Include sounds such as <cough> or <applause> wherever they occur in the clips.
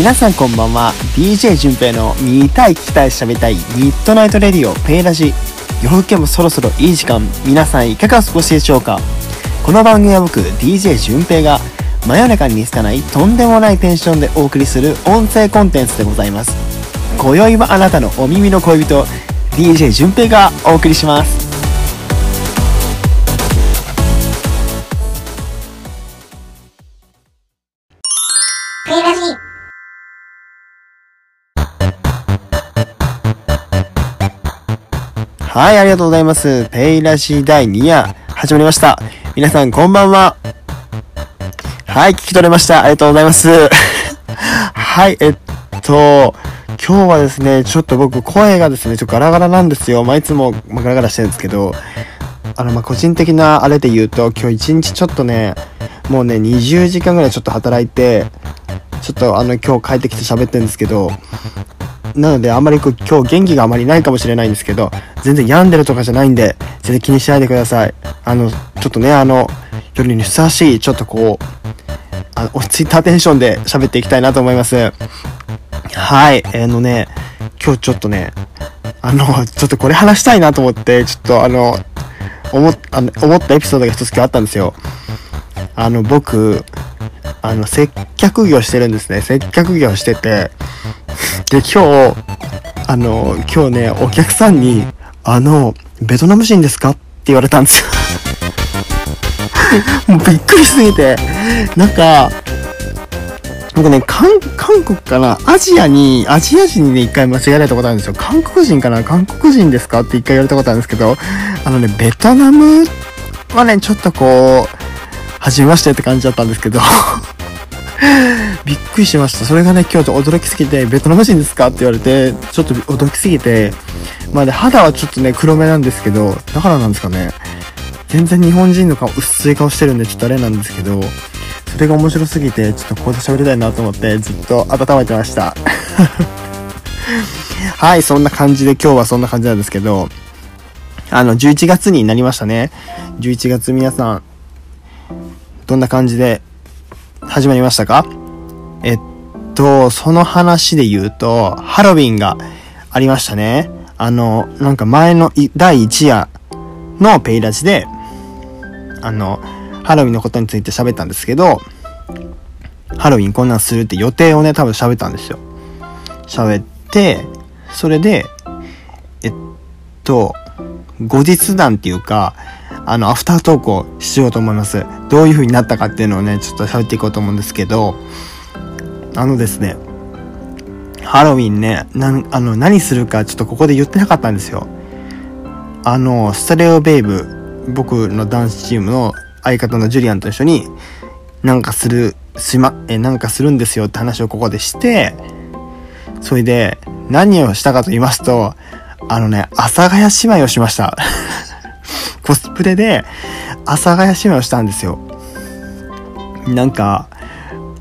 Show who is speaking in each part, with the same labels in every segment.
Speaker 1: 皆さんこんばんは。DJ 順平の見たい聞きたい喋りたいミッドナイトレディオペイラジ。夜更けもそろそろいい時間。皆さんいかがお過ごしでしょうか。この番組は僕 DJ 順平が真夜中に似つかないとんでもないテンションでお送りする音声コンテンツでございます。今宵はあなたのお耳の恋人 DJ 順平がお送りします。はい、ありがとうございます。ペイラジ第2夜、始まりました。皆さん、こんばんは。はい、聞き取れました。ありがとうございます。<laughs> はい、えっと、今日はですね、ちょっと僕、声がですね、ちょっとガラガラなんですよ。まあ、いつもまガラガラしてるんですけど、あの、ま、個人的なあれで言うと、今日一日ちょっとね、もうね、20時間ぐらいちょっと働いて、ちょっとあの、今日帰ってきて喋ってるんですけど、なので、あんまりこう今日元気があまりないかもしれないんですけど、全然病んでるとかじゃないんで、全然気にしないでください。あの、ちょっとね、あの、夜にふさわしい、ちょっとこう、あの落ち着いたテンションで喋っていきたいなと思います。はい、あのね、今日ちょっとね、あの、ちょっとこれ話したいなと思って、ちょっとあの、思っあの思ったエピソードが一つ今日あったんですよ。あの、僕、あの、接客業してるんですね。接客業してて、で、今日、あの、今日ね、お客さんに、あの、ベトナム人ですかって言われたんですよ。<laughs> もうびっくりしすぎて、なんか、僕ね、韓、国かな？アジアに、アジア人にね、一回間違えられたことあるんですよ。韓国人かな？韓国人ですか？って一回言われたことあるんですけど、あのね、ベトナムはね、ちょっとこう、初めましてって感じだったんですけど、<laughs> びっくりしました。それがね、今日ちょっと驚きすぎて、ベトナム人ですか？って言われて、ちょっと驚きすぎて、まあで、肌はちょっとね、黒目なんですけど、だからなんですかね。全然日本人の顔、薄い顔してるんで、ちょっとあれなんですけど、それが面白すぎて、ちょっとここで喋りたいなと思って、ずっと温めてました。<laughs> はい、そんな感じで、今日はそんな感じなんですけど、あの、11月になりましたね。11月皆さん、どんな感じで始まりましたか？えっと、その話で言うと、ハロウィンがありましたね。あの、なんか前の第1夜のペイラジで、あの、ハロウィンのことについて喋ったんですけど、ハロウィンこんなんするって予定をね、多分喋ったんですよ。喋って、それで、えっと、後日談っていうか、あの、アフタートークをしようと思います。どういう風になったかっていうのをね、ちょっと喋っていこうと思うんですけど、あのですね、ハロウィンね、なん、あの、何するかちょっとここで言ってなかったんですよ。あの、スタレオベイブ、僕のダンスチームの相方のジュリアンと一緒に、なんかする、しま、え、なんかするんですよって話をここでして、それで、何をしたかと言いますと、あのね、阿佐ヶ谷姉妹をしました。コスプレで、阿佐ヶ谷姉妹をしたんですよ。なんか、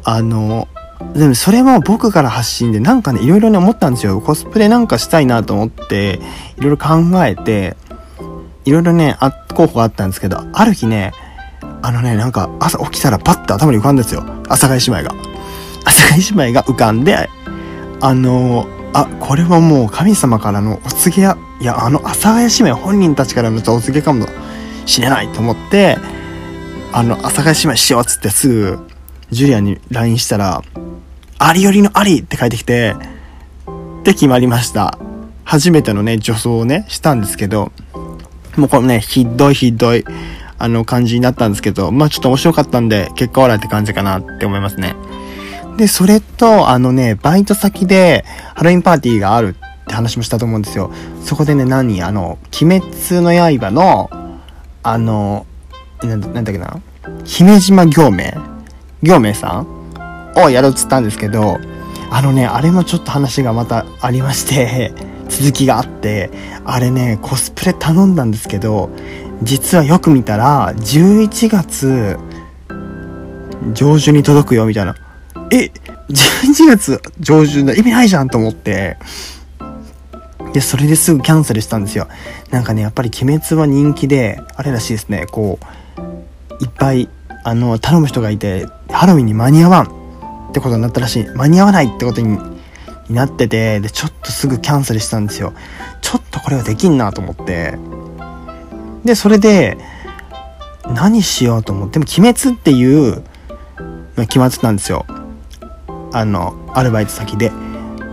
Speaker 1: あの、でもそれも僕から発信でなんかね、いろいろね思ったんですよ。コスプレなんかしたいなと思って、いろいろ考えて、いろいろね、あ、候補があったんですけど、ある日ね、あのね、なんか朝起きたらパッと頭に浮かんだんですよ。阿佐ヶ谷姉妹が。阿佐ヶ谷姉妹が浮かんで、あの、あ、これはもう神様からのお告げや、いや、あの阿佐ヶ谷姉妹本人たちからのお告げかもしれないと思って、あの、阿佐ヶ谷姉妹しようっつってすぐ、ジュリアに LINE したら、ありよりのありって書いてきて、で決まりました。初めてのね、女装をね、したんですけど、もうこのね、ひどいひどい、あの感じになったんですけど、まあちょっと面白かったんで、結果オーライって感じかなって思いますね。で、それと、あのね、バイト先でハロウィンパーティーがあるって話もしたと思うんですよ。そこでね、何あの、鬼滅の刃の、あの、なんだっけな姫島行明行明さん？をやろうっつったんですけど、あのね、あれもちょっと話がまたありまして、<laughs> 続きがあって、あれね、コスプレ頼んだんですけど、実はよく見たら、11月上旬に届くよ、みたいな。え、11月上旬だ、意味ないじゃんと思って、で、それですぐキャンセルしたんですよ。なんかね、やっぱり鬼滅は人気で、あれらしいですね、こう、いっぱい、あの、頼む人がいて、ハロウィンに間に合わんってことになったらしい。間に合わないってことになってて、で、ちょっとすぐキャンセルしたんですよ。ちょっとこれはできんなと思って。で、それで、何しようと思って、でも鬼滅っていう、決まってたんですよ。あの、アルバイト先で。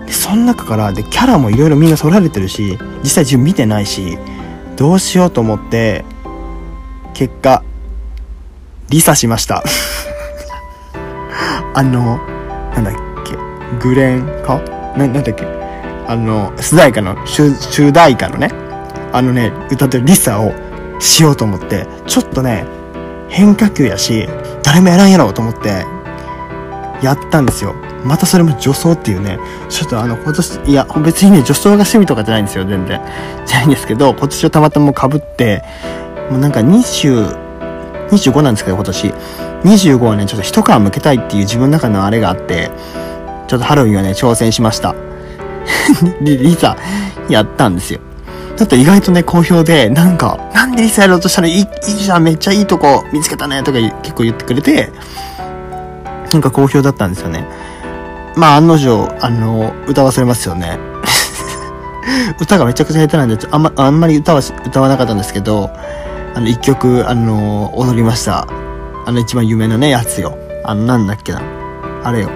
Speaker 1: で、その中から、で、キャラもいろいろみんな揃られてるし、実際自分見てないし、どうしようと思って、結果、リサしました。<laughs> あの、なんだっけ、グレンか？な、なんだっけ？あの、主題歌の、主題歌のね、あのね、歌ってるリサをしようと思って、ちょっとね、変化球やし、誰もやらんやろうと思って、やったんですよ。またそれも女装っていうね、ちょっとあの、今年、いや、別にね、女装が趣味とかじゃないんですよ、全然。じゃないんですけど、今年はたまたま被って、もうなんか20、25なんですけど、今年。25はね、ちょっと一皮むけたいっていう自分の中のあれがあって、ちょっとハロウィンはね、挑戦しました。<laughs> で、リサ、やったんですよ。だって意外とね、好評で、なんか、なんでリサやろうとしたらいい、いいじゃん、めっちゃいいとこ見つけたね、とか結構言ってくれて、なんか好評だったんですよね。まあ、案の定、あの、歌わされますよね。<laughs> 歌がめちゃくちゃ下手なんで、あんま、あんまり歌は、歌わなかったんですけど、あの、一曲、あの、踊りました。あの、一番有名なね、やつよ。あの、なんだっけな。あれよ。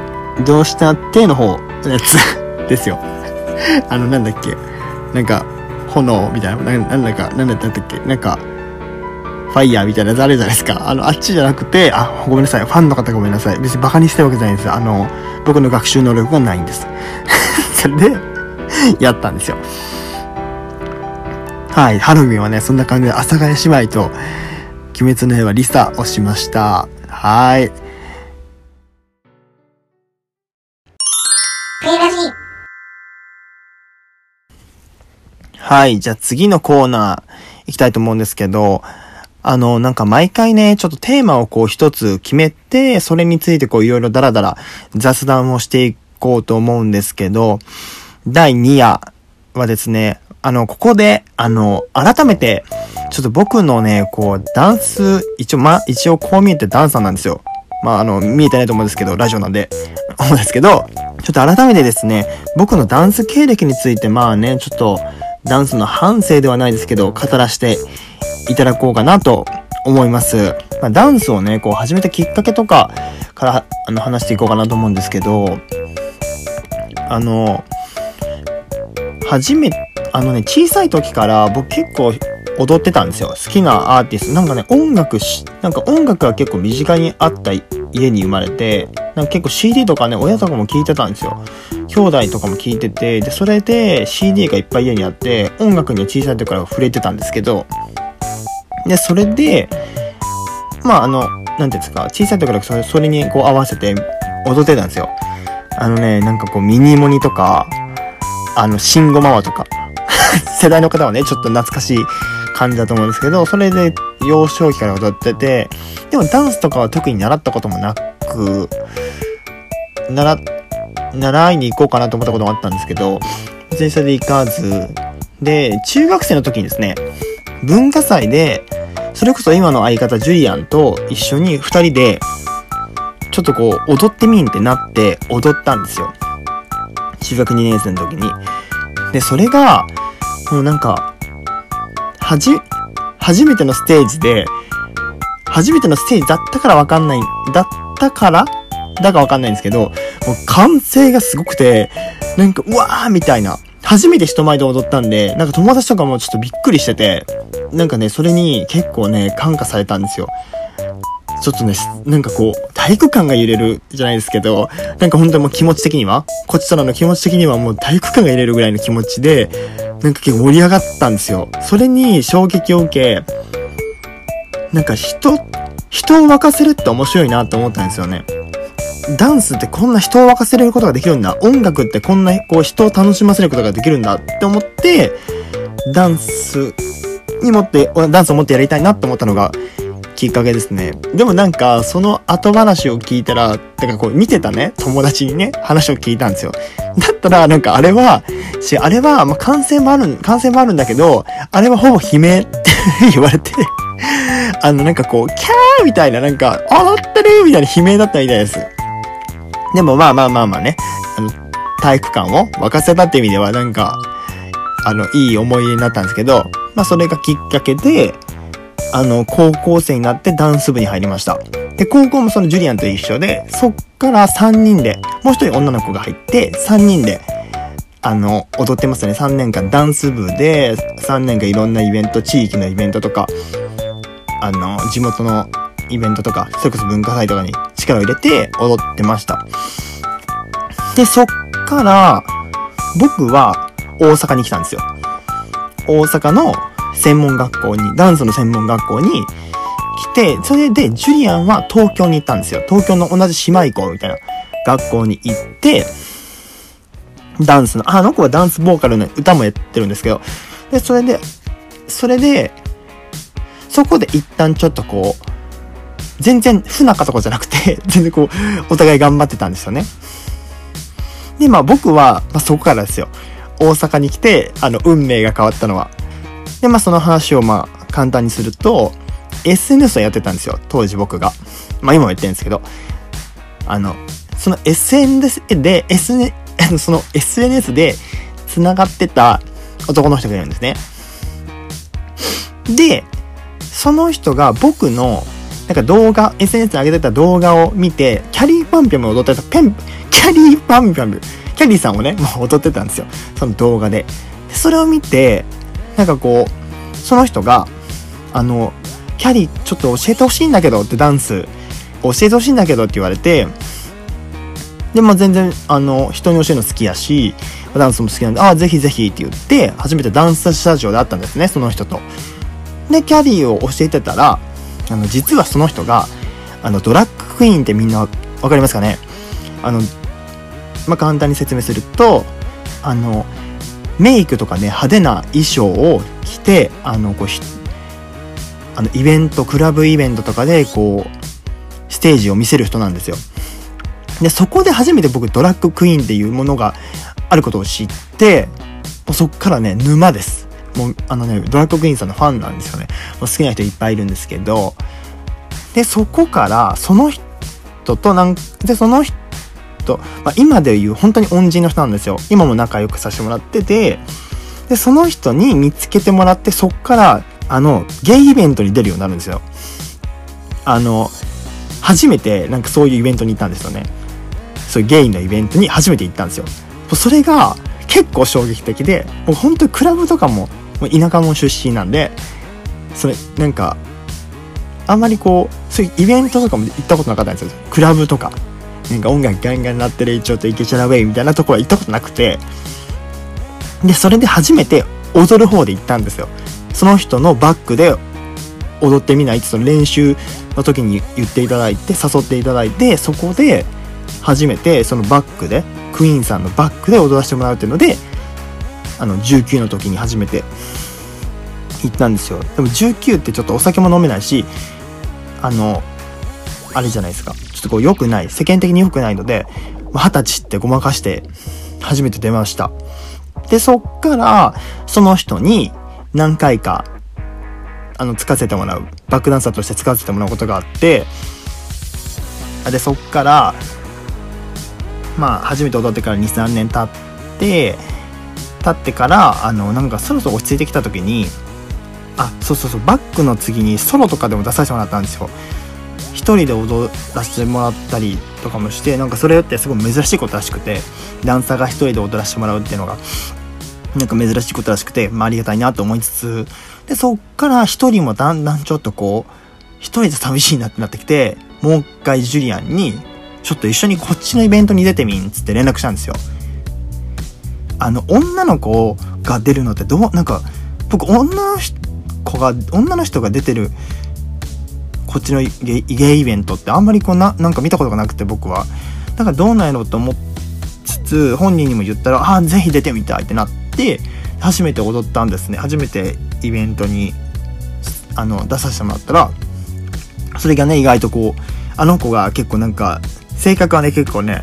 Speaker 1: どうしたっての方のやつ <laughs> ですよ。あの、なんだっけ。なんか、炎みたいな、なんだか、なんだったっけ。なんか、ファイヤーみたいなやつあるじゃないですか。あの、あっちじゃなくて、あ、ごめんなさい。ファンの方ごめんなさい。別にバカにしてるわけじゃないんです。あの、僕の学習能力がないんです。それで、やったんですよ。はい。ハロウィンはね、そんな感じで、阿佐ヶ谷姉妹と、鬼滅の刃リサをしました。はい。はい。じゃあ次のコーナー行きたいと思うんですけど、あの、なんか毎回ね、ちょっとテーマをこう一つ決めて、それについてこういろいろダラダラ雑談をしていこうと思うんですけど、第2夜はですね、あの、ここで、あの、改めて、ちょっと僕のね、こう、ダンス、一応、ま、一応こう見えてダンサーなんですよ。まあ、あの、見えてないと思うんですけど、ラジオなんで、思うんですけど、ちょっと改めてですね、僕のダンス経歴について、まあね、ちょっと、ダンスの反省ではないですけど、語らせていただこうかなと思います。まあ、ダンスをね、こう始めたきっかけとかからあの話していこうかなと思うんですけど、あの、初め、あのね、小さい時から僕結構踊ってたんですよ。好きなアーティスト。なんかね、音楽し、なんか音楽が結構身近にあった家に生まれて、なんか結構 CD とかね、親とかも聴いてたんですよ。兄弟とかも聴いてて、で、それで CD がいっぱい家にあって、音楽には小さい時から触れてたんですけど、で、それで、まああの、なんていうんですか、小さい時からそれそれにこう合わせて踊ってたんですよ。あのね、なんかこうミニモニとか、あの、シンゴマワとか、<laughs> 世代の方はね、ちょっと懐かしい感じだと思うんですけど、それで幼少期から踊ってて、でもダンスとかは特に習ったこともなく、習、習いに行こうかなと思ったこともあったんですけど、別にそれで行かず、で、中学生の時にですね、文化祭で、それこそ今の相方ジュリアンと一緒に二人で、ちょっとこう、踊ってみんってなって踊ったんですよ。中学2年生の時に。で、それが、もうなんか、はじ、初めてのステージで、初めてのステージだったからわかんない、だったからだかわかんないんですけど、もう歓声がすごくて、なんか、うわーみたいな。初めて人前で踊ったんで、なんか友達とかもちょっとびっくりしてて、なんかね、それに結構ね、感化されたんですよ。ちょっとね、なんかこう、体育館が揺れるじゃないですけど、なんか本当にもう気持ち的には、こっちとらの気持ち的にはもう体育館が揺れるぐらいの気持ちで、なんか結構盛り上がったんですよ。それに衝撃を受け、なんか人、人を沸かせるって面白いなって思ったんですよね。ダンスってこんな人を沸かせることができるんだ。音楽ってこんなこう人を楽しませることができるんだって思って、ダンスに持って、ダンスを持ってやりたいなって思ったのがきっかけですね。でもなんか、その後話を聞いたら、てかこう見てたね、友達にね、話を聞いたんですよ。だったら、なんかあれは、し、あれは、まあ、感染もある、感染もあるんだけど、あれはほぼ悲鳴って言われてあの、なんかこう、キャーみたいな、なんか、踊ってるみたいな悲鳴だったみたいです。でもまあまあまあまあね、あの、体育館を沸かせたって意味ではなんか、あの、いい思い出になったんですけど、まあそれがきっかけで、あの、高校生になってダンス部に入りました。で、高校もそのジュリアンと一緒で、そっから3人で、もう一人女の子が入って、3人で、あの、踊ってますね。3年間ダンス部で、3年間いろんなイベント、地域のイベントとか、あの、地元のイベントとか、それこそ文化祭とかに力を入れて踊ってました。で、そっから、僕は大阪に来たんですよ。大阪の専門学校に、ダンスの専門学校に来て、それでジュリアンは東京に行ったんですよ。東京の同じ姉妹校みたいな学校に行って、ダンスの、あの子はダンスボーカルの歌もやってるんですけど、で、それで、それで、そこで一旦ちょっとこう、全然不仲とかじゃなくて、<laughs> 全然こう、お互い頑張ってたんですよね。で、まあ僕は、まあそこからですよ。大阪に来て、あの、運命が変わったのは。で、まあその話をまあ簡単にすると、SNS をやってたんですよ。当時僕が。まあ今もやってるんですけど。あの、その SNS で、SN、<laughs> その SNS で繋がってた男の人がいるんですね。で、その人が僕の、なんか動画、SNS に上げてた動画を見て、キャリーパンピョンを踊ってた、ペン、キャリーパンピョン、キャリーさんをね、もう踊ってたんですよ。その動画で。でそれを見て、なんかこう、その人が、あの、キャリーちょっと教えてほしいんだけどってダンス、教えてほしいんだけどって言われて、で、まあ全然、あの、人に教えるの好きやし、ダンスも好きなんで、ああ、ぜひぜひって言って、初めてダンススタジオで会ったんですね、その人と。で、キャリーを教えてたら、あの、実はその人が、あの、ドラッグクイーンってみんなわかりますかね？あの、まあ、簡単に説明すると、あの、メイクとかね、派手な衣装を着て、あの、こう、あの、イベント、クラブイベントとかで、こう、ステージを見せる人なんですよ。で、そこで初めて僕、ドラッグクイーンっていうものがあることを知って、もうそっからね、沼です。もう、あのね、ドラッグクイーンさんのファンなんですよね。もう好きな人いっぱいいるんですけど、で、そこから、その人となん、で、その人、まあ、今でいう本当に恩人の人なんですよ。今も仲良くさせてもらってて、で、その人に見つけてもらって、そっから、あの、ゲイイベントに出るようになるんですよ。あの、初めてなんかそういうイベントに行ったんですよね。そういうゲイのイベントに初めて行ったんですよ。それが結構衝撃的で、もう本当にクラブとかも、もう田舎も出身なんで、それ、なんか、あんまりこう、そういうイベントとかも行ったことなかったんですよ。クラブとか。なんか音楽ガンガン鳴ってるちょっとイケチャラウェイみたいなところは行ったことなくて、で、それで初めて踊る方で行ったんですよ。その人のバックで踊ってみないってその練習の時に言っていただいて、誘っていただいて、そこで初めてそのバックで、クイーンさんのバックで踊らせてもらうっていうので、あの、19の時に初めて行ったんですよ。でも19ってちょっとお酒も飲めないし、あの、あれじゃないですか。ちょっとこう良くない、世間的に良くないので、二十歳ってごまかして初めて出ました。で、そっから、その人に何回か、あの、つかせてもらう。バックダンサーとして使わせてもらうことがあって、で、そっから、まあ、初めて踊ってから2、3年経って、経ってから、あの、なんかそろそろ落ち着いてきた時に、あ、そうそうそう、バックの次にソロとかでも出させてもらったんですよ。一人で踊らせてもらったりとかもして、なんかそれってすごい珍しいことらしくて、ダンサーが一人で踊らせてもらうっていうのが、なんか珍しいことらしくて、まあありがたいなと思いつつ、で、そっから一人もだんだんちょっとこう、一人で寂しいなってなってきて、もう一回ジュリアンに、ちょっと一緒にこっちのイベントに出てみんつって連絡したんですよ。あの、女の子が出るのってどう、なんか、僕女の子が、女の人が出てる、こっちのゲイゲイイベントってあんまりこうな、なんか見たことがなくて僕は。だからどうなんやろうと思いつつ、本人にも言ったら、ああ、ぜひ出てみたいってなって、初めて踊ったんですね。初めてイベントに、あの、出させてもらったら、それがね、意外とこう、あの子が結構なんか、性格はね、結構ね、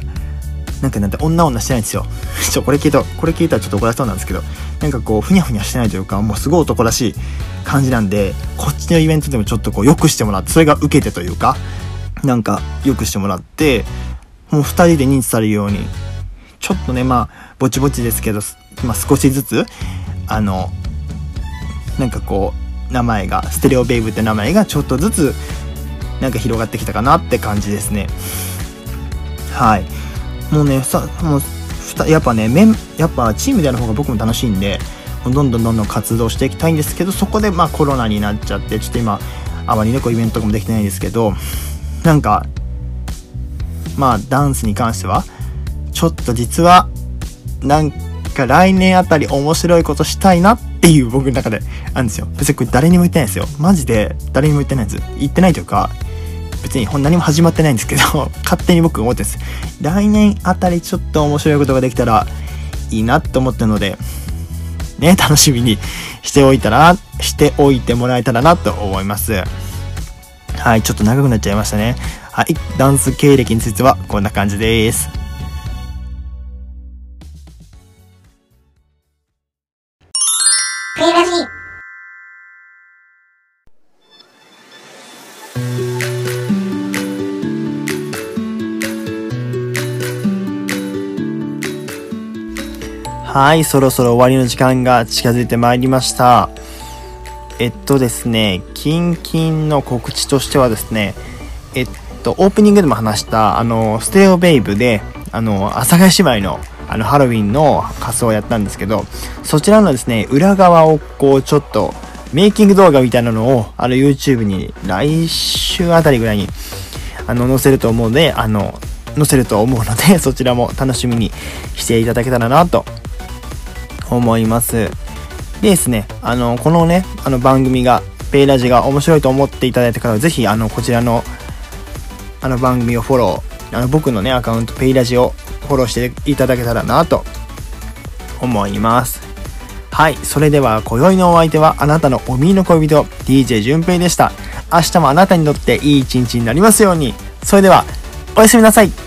Speaker 1: なんかなんて女女してないんですよ。<laughs> ちょ、これ聞いた、これ聞いたらちょっと怒られそうなんですけど、なんかこう、ふにゃふにゃしてないというか、もうすごい男らしい感じなんで、こっちのイベントでもちょっとこう、良くしてもらって、それが受けてというか、なんか、良くしてもらって、もう二人で認知されるように、ちょっとね、まあ、ぼちぼちですけど、まあ少しずつ、あの、なんかこう、名前が、ステレオベイブって名前がちょっとずつ、なんか広がってきたかなって感じですね。はい。もうね、さ、もう、やっぱね、メン、やっぱチームでやる方が僕も楽しいんで、どんどんどんどん活動していきたいんですけど、そこでまあコロナになっちゃって、ちょっと今、あまりね、こうイベントとかもできてないんですけど、なんか、まあダンスに関しては、ちょっと実は、なんか来年あたり面白いことしたいなっていう僕の中であるんですよ。別にこれ誰にも言ってないですよ。マジで誰にも言ってないです。言ってないというか、別に何も始まってないんですけど、<laughs> 勝手に僕思ってます。来年あたりちょっと面白いことができたらいいなと思ったので、ね、楽しみにしておいたら、しておいてもらえたらなと思います。はい、ちょっと長くなっちゃいましたね。はい、ダンス経歴についてはこんな感じです。はい、そろそろ終わりの時間が近づいてまいりました。えっとですね、キンキンの告知としてはですね、えっと、オープニングでも話した、あの、ステレオベイブで、あの、阿佐ヶ谷姉妹の、あの、ハロウィンの仮装をやったんですけど、そちらのですね、裏側をこう、ちょっと、メイキング動画みたいなのを、あの、YouTube に来週あたりぐらいに、あの、載せると思うので、あの、載せると思うので、そちらも楽しみにしていただけたらなと思います。でですね、あの、このね、あの番組が、ペイラジが面白いと思っていただいた方は、ぜひ、あの、こちらの、あの番組をフォロー、あの、僕のね、アカウント、ペイラジをフォローしていただけたらなと思います。はい。それでは、今宵のお相手は、あなたのおみの恋人、DJ 淳平でした。明日もあなたにとっていい一日になりますように。それでは、おやすみなさい。